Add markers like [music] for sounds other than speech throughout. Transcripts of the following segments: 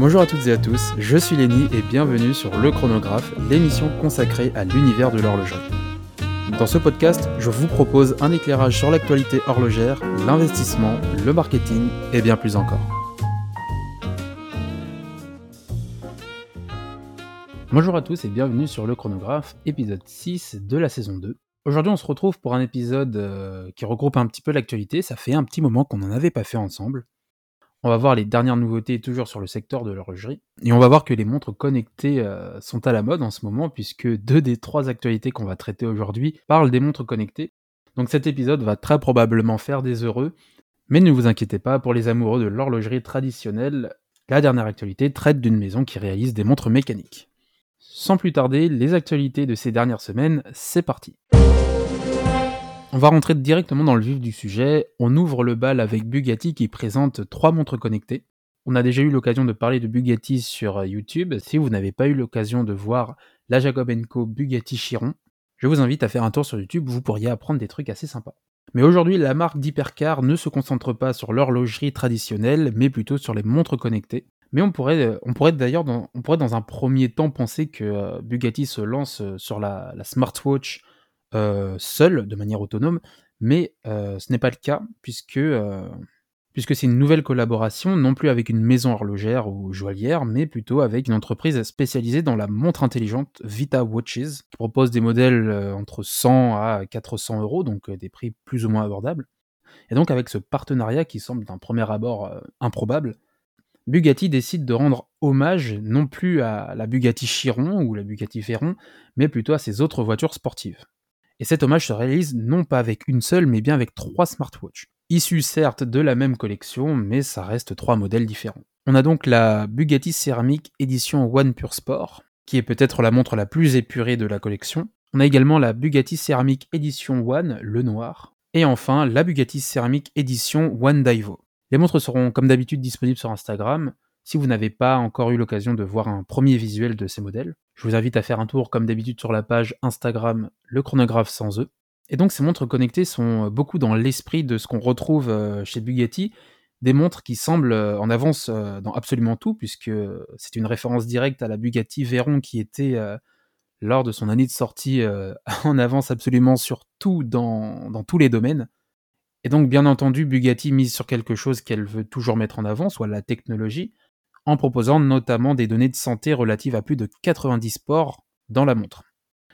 Bonjour à toutes et à tous, je suis Lenny et bienvenue sur Le Chronographe, l'émission consacrée à l'univers de l'horlogerie. Dans ce podcast, je vous propose un éclairage sur l'actualité horlogère, l'investissement, le marketing et bien plus encore. Bonjour à tous et bienvenue sur Le Chronographe, épisode 6 de la saison 2. Aujourd'hui, on se retrouve pour un épisode euh, qui regroupe un petit peu l'actualité. Ça fait un petit moment qu'on n'en avait pas fait ensemble. On va voir les dernières nouveautés toujours sur le secteur de l'horlogerie. Et on va voir que les montres connectées euh, sont à la mode en ce moment, puisque deux des trois actualités qu'on va traiter aujourd'hui parlent des montres connectées. Donc cet épisode va très probablement faire des heureux. Mais ne vous inquiétez pas, pour les amoureux de l'horlogerie traditionnelle, la dernière actualité traite d'une maison qui réalise des montres mécaniques. Sans plus tarder, les actualités de ces dernières semaines, c'est parti. On va rentrer directement dans le vif du sujet. On ouvre le bal avec Bugatti qui présente trois montres connectées. On a déjà eu l'occasion de parler de Bugatti sur euh, YouTube. Si vous n'avez pas eu l'occasion de voir la Jacob Co Bugatti Chiron, je vous invite à faire un tour sur YouTube, vous pourriez apprendre des trucs assez sympas. Mais aujourd'hui, la marque d'hypercar ne se concentre pas sur l'horlogerie traditionnelle, mais plutôt sur les montres connectées. Mais on pourrait, euh, d'ailleurs, dans, un premier temps penser que euh, Bugatti se lance sur la, smartwatch seul, de manière autonome, mais euh, ce n'est pas le cas, puisque, euh, puisque c'est une nouvelle collaboration, non plus avec une maison horlogère ou joaillière, mais plutôt avec une entreprise spécialisée dans la montre intelligente Vita Watches, qui propose des modèles entre 100 à 400 euros, donc des prix plus ou moins abordables. Et donc avec ce partenariat qui semble d'un premier abord improbable, Bugatti décide de rendre hommage non plus à la Bugatti Chiron ou la Bugatti Veyron, mais plutôt à ses autres voitures sportives. Et cet hommage se réalise non pas avec une seule, mais bien avec trois smartwatches. Issus certes de la même collection, mais ça reste trois modèles différents. On a donc la Bugatti Ceramic Edition One Pure Sport, qui est peut-être la montre la plus épurée de la collection. On a également la Bugatti Ceramic Edition One, le noir. Et enfin, la Bugatti Ceramic Edition One Daivo. Les montres seront comme d'habitude disponibles sur Instagram, si vous n'avez pas encore eu l'occasion de voir un premier visuel de ces modèles, je vous invite à faire un tour comme d'habitude sur la page Instagram Le Chronographe sans eux. Et donc ces montres connectées sont euh, beaucoup dans l'esprit de ce qu'on retrouve euh, chez Bugatti, des montres qui semblent euh, en avance dans absolument tout, puisque c'est une référence directe à la Bugatti Veyron qui était, lors de son année de sortie, [laughs] en avance absolument sur tout dans, dans tous les domaines. Et donc bien entendu, Bugatti mise sur quelque chose qu'elle veut toujours mettre en avant, soit la technologie, en proposant notamment des données de santé relatives à plus de 90 sports dans la montre.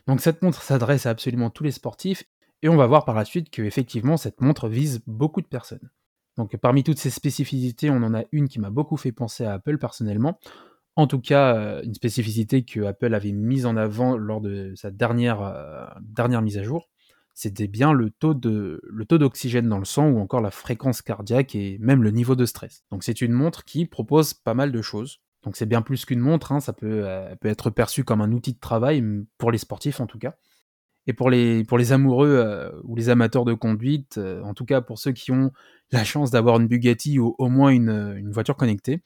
Donc cette montre s'adresse à absolument tous les sportifs, et on va voir par la suite que effectivement cette montre vise beaucoup de personnes. Donc parmi toutes ces spécificités, on en a une qui m'a beaucoup fait penser à Apple personnellement. En tout cas, euh, une spécificité que Apple avait mise en avant lors de sa dernière, euh, dernière mise à jour c'était bien le taux d'oxygène dans le sang ou encore la fréquence cardiaque et même le niveau de stress. Donc c'est une montre qui propose pas mal de choses. Donc c'est bien plus qu'une montre, hein, ça peut, euh, être perçu comme un outil de travail pour les sportifs en tout cas. Et pour les, pour les amoureux euh, ou les amateurs de conduite, euh, en tout cas pour ceux qui ont la chance d'avoir une Bugatti ou au moins une, une, voiture connectée,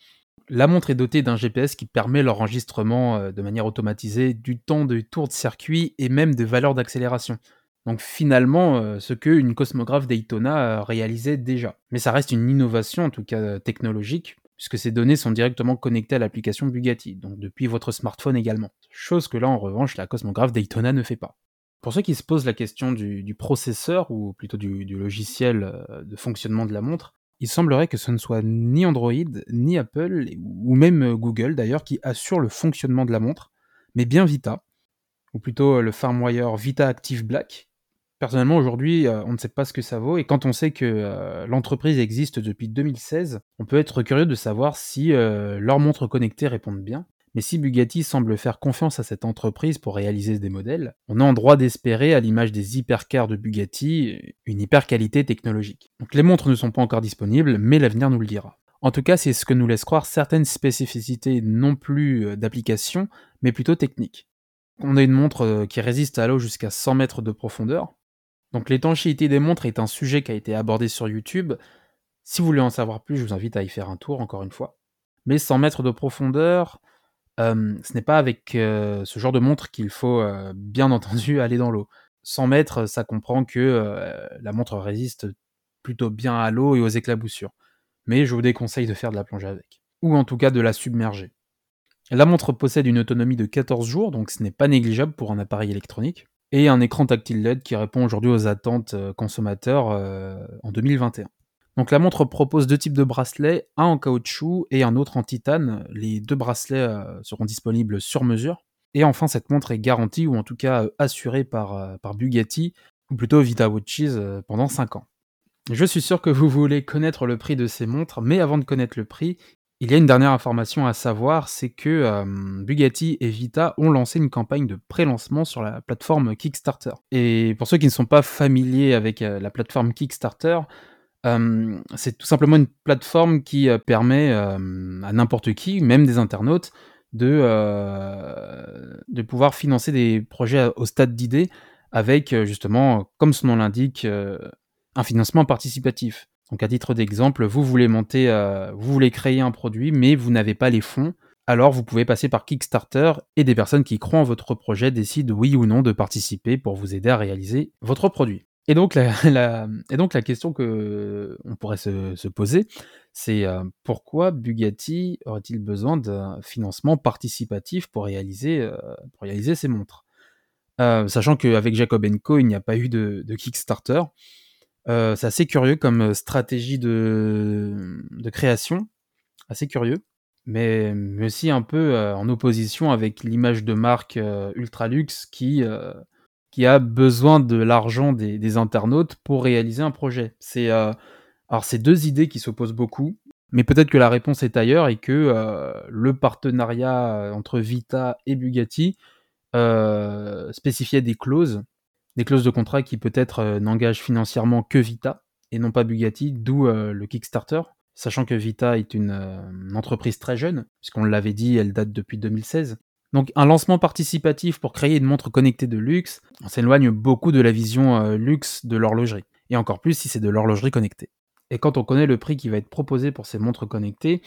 la montre est dotée d'un GPS qui permet l'enregistrement de manière automatisée du temps de tour de circuit et même de valeurs d'accélération. Donc finalement, euh, ce qu'une cosmographe Daytona réalisait déjà. Mais ça reste une innovation, en tout cas technologique, puisque ces données sont directement connectées à l'application Bugatti, donc depuis votre smartphone également. Chose que là, en revanche, la cosmographe Daytona ne fait pas. Pour ceux qui se posent la question du, processeur, ou plutôt du, logiciel euh, de fonctionnement de la montre, il semblerait que ce ne soit ni Android, ni Apple, ou même Google d'ailleurs, qui assure le fonctionnement de la montre, mais bien Vita, ou plutôt le firmware Vita Active Black, Personnellement, aujourd'hui, euh, on ne sait pas ce que ça vaut, et quand on sait que euh, l'entreprise existe depuis 2016, on peut être curieux de savoir si euh, leurs montres connectées répondent bien. Mais si Bugatti semble faire confiance à cette entreprise pour réaliser des modèles, on a en droit d'espérer, à l'image des hypercars de Bugatti, une hyper qualité technologique. Donc les montres ne sont pas encore disponibles, mais l'avenir nous le dira. En tout cas, c'est ce que nous laisse croire certaines spécificités non plus d'application, mais plutôt techniques. On a une montre qui résiste à l'eau jusqu'à 100 mètres de profondeur, donc l'étanchéité des montres est un sujet qui a été abordé sur YouTube. Si vous voulez en savoir plus, je vous invite à y faire un tour, encore une fois. Mais 100 mètres de profondeur, euh, ce n'est pas avec euh, ce genre de montre qu'il faut euh, bien [laughs] entendu aller dans l'eau. 100 mètres, ça comprend que la montre résiste plutôt bien à l'eau et aux éclaboussures. Mais je vous déconseille de faire de la plongée avec. ou en tout cas de la submerger. La montre possède une autonomie de 14 jours, donc ce n'est pas négligeable pour un appareil électronique, et un écran tactile LED qui répond aujourd'hui aux attentes euh, consommateurs euh, en 2021. Donc la montre propose deux types de bracelets, un en caoutchouc et un autre en titane. Les deux bracelets euh, seront disponibles sur mesure. Et enfin, cette montre est garantie, ou en tout cas assurée par, par Bugatti, ou plutôt Vita Watches, pendant 5 ans. Je suis sûr que vous voulez connaître le prix de ces montres, mais avant de connaître le prix, il y a une dernière information à savoir, c'est que euh, Bugatti et Vita ont lancé une campagne de pré-lancement sur la plateforme Kickstarter. Et pour ceux qui ne sont pas familiers avec euh, la plateforme Kickstarter, euh, c'est tout simplement une plateforme qui permet à n'importe qui, même des internautes, de, de pouvoir financer des projets au stade d'idée avec justement, comme son nom l'indique, un financement participatif. Donc à titre d'exemple, vous voulez monter, euh, vous voulez créer un produit, mais vous n'avez pas les fonds. Alors vous pouvez passer par Kickstarter et des personnes qui croient en votre projet décident oui ou non de participer pour vous aider à réaliser votre produit. Et donc la, [laughs] question que on pourrait se, poser, c'est euh, pourquoi Bugatti aurait-il besoin d'un financement participatif pour réaliser, euh, ces montres? Sachant qu'avec Jacob Co, il n'y a pas eu de Kickstarter. Euh, c'est assez curieux comme euh, stratégie de, de création, assez curieux, mais, mais aussi un peu euh, en opposition avec l'image de marque Ultralux qui, qui a besoin de l'argent des, des, internautes pour réaliser un projet. C'est alors c'est deux idées qui s'opposent beaucoup, mais peut-être que la réponse est ailleurs et que le partenariat entre Vita et Bugatti spécifiait des clauses des clauses de contrat qui peut-être euh, n'engagent financièrement que Vita et non pas Bugatti, d'où euh, le Kickstarter. Sachant que Vita est une, euh, entreprise très jeune, puisqu'on l'avait dit, elle date depuis 2016. Donc un lancement participatif pour créer une montre connectée de luxe, on s'éloigne beaucoup de la vision luxe de l'horlogerie. Et encore plus si c'est de l'horlogerie connectée. Et quand on connaît le prix qui va être proposé pour ces montres connectées,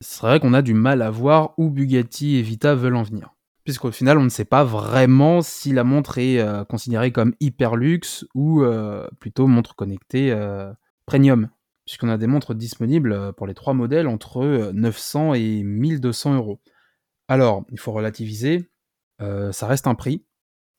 c'est vrai qu'on a du mal à voir où Bugatti et Vita veulent en venir puisqu'au final, on ne sait pas vraiment si la montre est euh, considérée comme hyper luxe ou euh, plutôt montre connectée euh, premium, puisqu'on a des montres disponibles pour les trois modèles entre 900 et 1200 euros. Alors, il faut relativiser, ça reste un prix,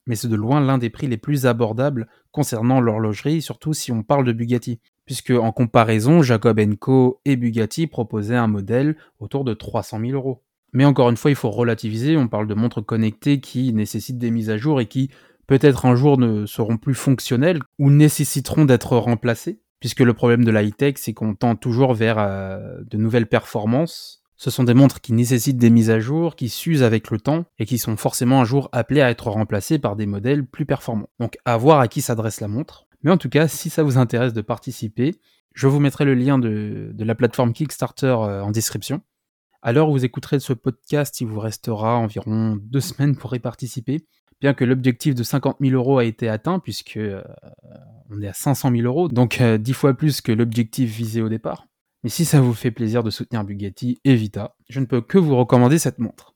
mais c'est de loin l'un des prix les plus abordables concernant l'horlogerie, surtout si on parle de Bugatti, puisque en comparaison, Jacob Co et Bugatti proposaient un modèle autour de 300 000 euros. Mais encore une fois, il faut relativiser. On parle de montres connectées qui nécessitent des mises à jour et qui peut-être un jour ne seront plus fonctionnelles ou nécessiteront d'être remplacées. Puisque le problème de la high-tech, c'est qu'on tend toujours vers euh, de nouvelles performances. Ce sont des montres qui nécessitent des mises à jour, qui s'usent avec le temps et qui sont forcément un jour appelées à être remplacées par des modèles plus performants. Donc à voir à qui s'adresse la montre. Mais en tout cas, si ça vous intéresse de participer, je vous mettrai le lien de la plateforme Kickstarter euh, en description. À l'heure où vous écouterez ce podcast, il vous restera environ deux semaines pour y participer. Bien que l'objectif de 50 000 euros a été atteint, puisque euh, on est à 500 000 euros, donc euh, dix fois plus que l'objectif visé au départ. Mais si ça vous fait plaisir de soutenir Bugatti et Vita, je ne peux que vous recommander cette montre.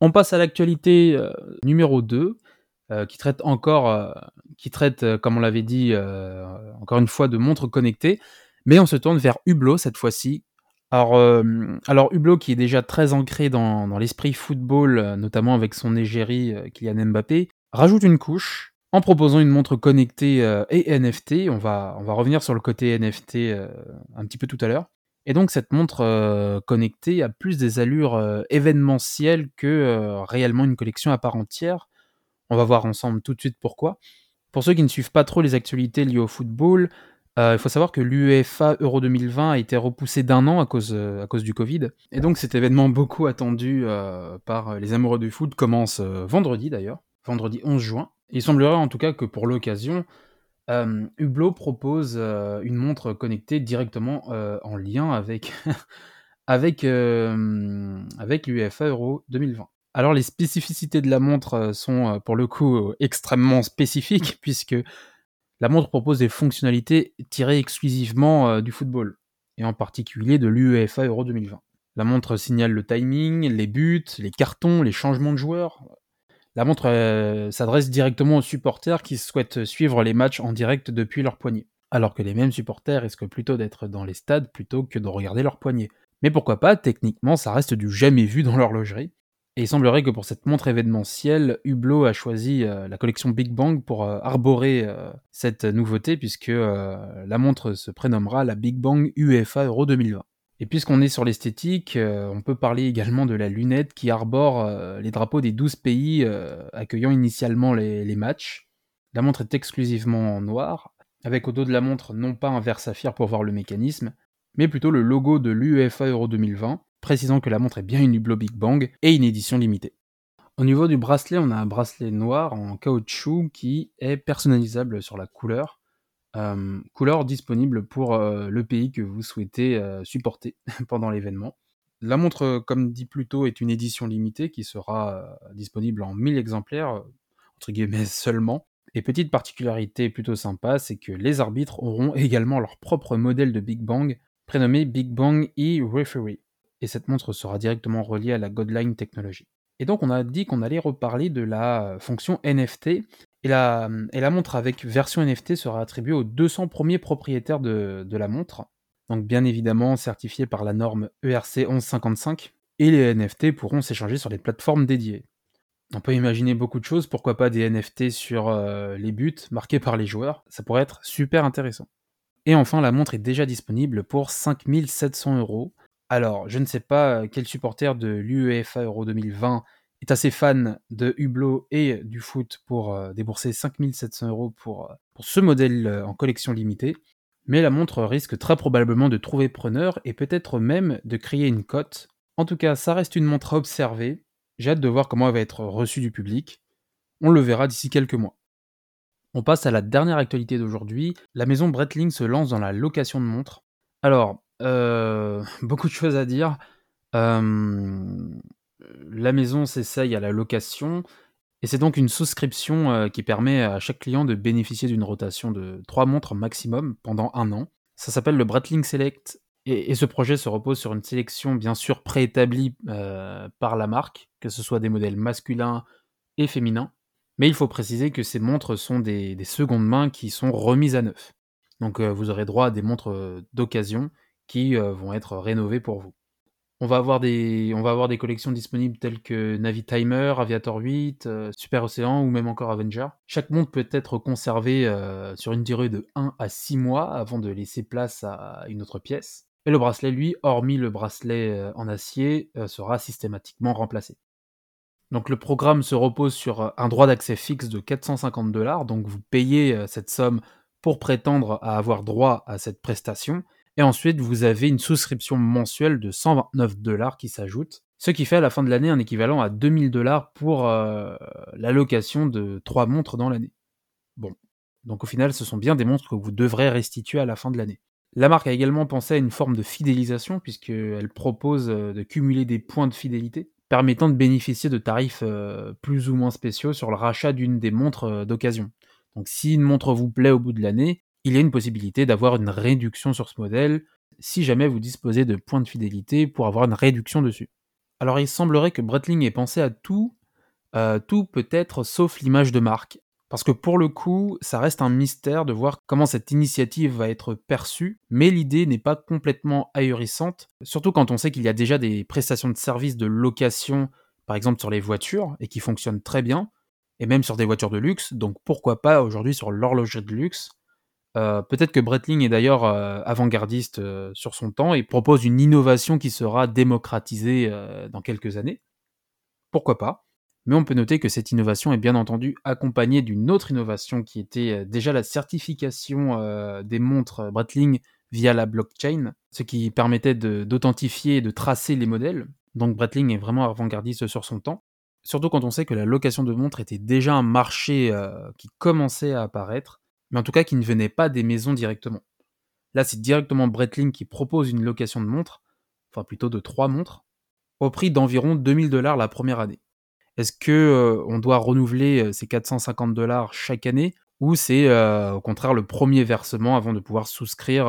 On passe à l'actualité euh, numéro 2, qui traite encore, qui traite, comme on l'avait dit, encore une fois, de montres connectées. Mais on se tourne vers Hublot cette fois-ci, alors, euh, alors Hublot, qui est déjà très ancré dans, l'esprit football, euh, notamment avec son égérie euh, Kylian Mbappé, rajoute une couche en proposant une montre connectée et NFT. On va, revenir sur le côté NFT un petit peu tout à l'heure. Et donc cette montre connectée a plus des allures événementielles que réellement une collection à part entière. On va voir ensemble tout de suite pourquoi. Pour ceux qui ne suivent pas trop les actualités liées au football, il faut savoir que l'UEFA Euro 2020 a été repoussé d'un an à cause, euh, à cause du Covid. Et donc cet événement beaucoup attendu euh, par les amoureux du foot commence vendredi d'ailleurs, vendredi 11 juin. il semblerait en tout cas que pour l'occasion, Hublot propose une montre connectée directement en lien avec, [laughs] avec l'UEFA Euro 2020. Alors les spécificités de la montre sont pour le coup extrêmement spécifiques [laughs] puisque la montre propose des fonctionnalités tirées exclusivement euh, du football, et en particulier de l'UEFA Euro 2020. La montre signale le timing, les buts, les cartons, les changements de joueurs. La montre euh, s'adresse directement aux supporters qui souhaitent suivre les matchs en direct depuis leur poignet, alors que les mêmes supporters risquent plutôt d'être dans les stades plutôt que de regarder leur poignet. Mais pourquoi pas, techniquement, ça reste du jamais vu dans l'horlogerie. Et il semblerait que pour cette montre événementielle, Hublot a choisi euh, la collection Big Bang pour euh, arborer euh, cette nouveauté, puisque la montre se prénommera la Big Bang UFA Euro 2020. Et puisqu'on est sur l'esthétique, on peut parler également de la lunette qui arbore les drapeaux des 12 pays accueillant initialement les, les, matchs. La montre est exclusivement en noir, avec au dos de la montre non pas un verre saphir pour voir le mécanisme, mais plutôt le logo de l'UEFA Euro 2020, précisant que la montre est bien une Hublot Big Bang et une édition limitée. Au niveau du bracelet, on a un bracelet noir en caoutchouc qui est personnalisable sur la couleur. Euh, couleur disponible pour euh, le pays que vous souhaitez euh, supporter [laughs] pendant l'événement. La montre, comme dit plus tôt, est une édition limitée qui sera disponible en 1000 exemplaires, entre guillemets [laughs] seulement. Et petite particularité plutôt sympa, c'est que les arbitres auront également leur propre modèle de Big Bang, prénommé Big Bang E-Referee et cette montre sera directement reliée à la Godline technologie. Et donc on a dit qu'on allait reparler de la fonction NFT, et la, montre avec version NFT sera attribuée aux 200 premiers propriétaires de, de la montre, donc bien évidemment certifiée par la norme ERC 1155, et les NFT pourront s'échanger sur les plateformes dédiées. On peut imaginer beaucoup de choses, pourquoi pas des NFT sur euh, les buts marqués par les joueurs, ça pourrait être super intéressant. Et enfin, la montre est déjà disponible pour 5700 euros, alors, je ne sais pas euh, quel supporter de l'UEFA Euro 2020 est assez fan de Hublot et du foot pour euh, débourser 5700 euros pour, euh, pour ce modèle en collection limitée, mais la montre risque très probablement de trouver preneur et peut-être même de créer une cote. En tout cas, ça reste une montre à observer. J'ai hâte de voir comment elle va être reçue du public. On le verra d'ici quelques mois. On passe à la dernière actualité d'aujourd'hui. La maison Breitling se lance dans la location de montres. Alors, euh, beaucoup de choses à dire. la maison s'essaye à la location et c'est donc une souscription euh, qui permet à chaque client de bénéficier d'une rotation de 3 montres maximum pendant un an. Ça s'appelle le Breitling Select et, ce projet se repose sur une sélection bien sûr préétablie euh, par la marque, que ce soit des modèles masculins et féminins. Mais il faut préciser que ces montres sont des, secondes mains qui sont remises à neuf. Donc vous aurez droit à des montres d'occasion qui euh, vont être rénovés pour vous. On va, avoir des, collections disponibles telles que Navi Timer, Aviator 8, euh, Super Océan ou même encore Avenger. Chaque montre peut être conservé euh, sur une durée de 1 à 6 mois avant de laisser place à une autre pièce. Et le bracelet, lui, hormis le bracelet en acier, sera systématiquement remplacé. Donc le programme se repose sur un droit d'accès fixe de 450 dollars, donc vous payez cette somme pour prétendre à avoir droit à cette prestation, et ensuite, vous avez une souscription mensuelle de 129 dollars qui s'ajoute, ce qui fait à la fin de l'année un équivalent à 2000 dollars pour euh, la location de 3 montres dans l'année. Bon, donc au final, ce sont bien des montres que vous devrez restituer à la fin de l'année. La marque a également pensé à une forme de fidélisation, puisqu'elle propose euh, de cumuler des points de fidélité, permettant de bénéficier de tarifs euh, plus ou moins spéciaux sur le rachat d'une des montres d'occasion. Donc si une montre vous plaît au bout de l'année, il y a une possibilité d'avoir une réduction sur ce modèle si jamais vous disposez de points de fidélité pour avoir une réduction dessus. Alors il semblerait que Breitling ait pensé à tout, euh, tout peut-être sauf l'image de marque. Parce que pour le coup, ça reste un mystère de voir comment cette initiative va être perçue, mais l'idée n'est pas complètement ahurissante, surtout quand on sait qu'il y a déjà des prestations de services de location, par exemple sur les voitures, et qui fonctionnent très bien, et même sur des voitures de luxe, donc pourquoi pas aujourd'hui sur l'horlogerie de luxe, euh, peut-être que Breitling est d'ailleurs euh, avant-gardiste euh, sur son temps et propose une innovation qui sera démocratisée dans quelques années. Pourquoi pas? Mais on peut noter que cette innovation est bien entendu accompagnée d'une autre innovation qui était déjà la certification des montres Breitling via la blockchain, ce qui permettait d'authentifier et de tracer les modèles. Donc Breitling est vraiment avant-gardiste sur son temps. Surtout quand on sait que la location de montres était déjà un marché qui commençait à apparaître mais en tout cas qui ne venaient pas des maisons directement. Là, c'est directement Breitling qui propose une location de montres, enfin plutôt de trois montres, au prix d'environ 2000 dollars la première année. Est-ce que euh, on doit renouveler euh, ces 450 dollars chaque année ou c'est euh, au contraire le premier versement avant de pouvoir souscrire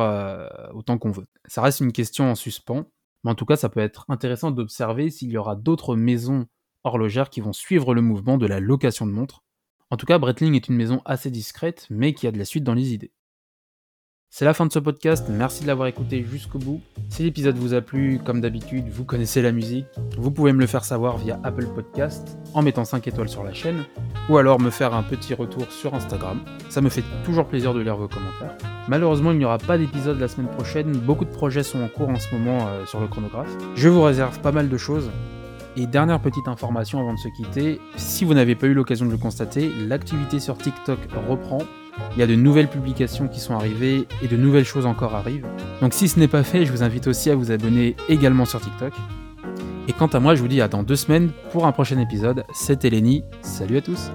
autant qu'on veut? Ça reste une question en suspens, mais en tout cas, ça peut être intéressant d'observer s'il y aura d'autres maisons horlogères qui vont suivre le mouvement de la location de montres en tout cas, Breitling est une maison assez discrète, mais qui a de la suite dans les idées. C'est la fin de ce podcast, merci de l'avoir écouté jusqu'au bout. Si l'épisode vous a plu, comme d'habitude, vous connaissez la musique, vous pouvez me le faire savoir via Apple Podcast en mettant 5 étoiles sur la chaîne, ou alors me faire un petit retour sur Instagram. Ça me fait toujours plaisir de lire vos commentaires. Malheureusement, il n'y aura pas d'épisode la semaine prochaine, beaucoup de projets sont en cours en ce moment euh, sur le chronographe. Je vous réserve pas mal de choses. Et dernière petite information avant de se quitter, si vous n'avez pas eu l'occasion de le constater, l'activité sur TikTok reprend. Il y a de nouvelles publications qui sont arrivées et de nouvelles choses encore arrivent. Donc si ce n'est pas fait, je vous invite aussi à vous abonner également sur TikTok. Et quant à moi, je vous dis à dans deux semaines pour un prochain épisode. C'était Lenny, salut à tous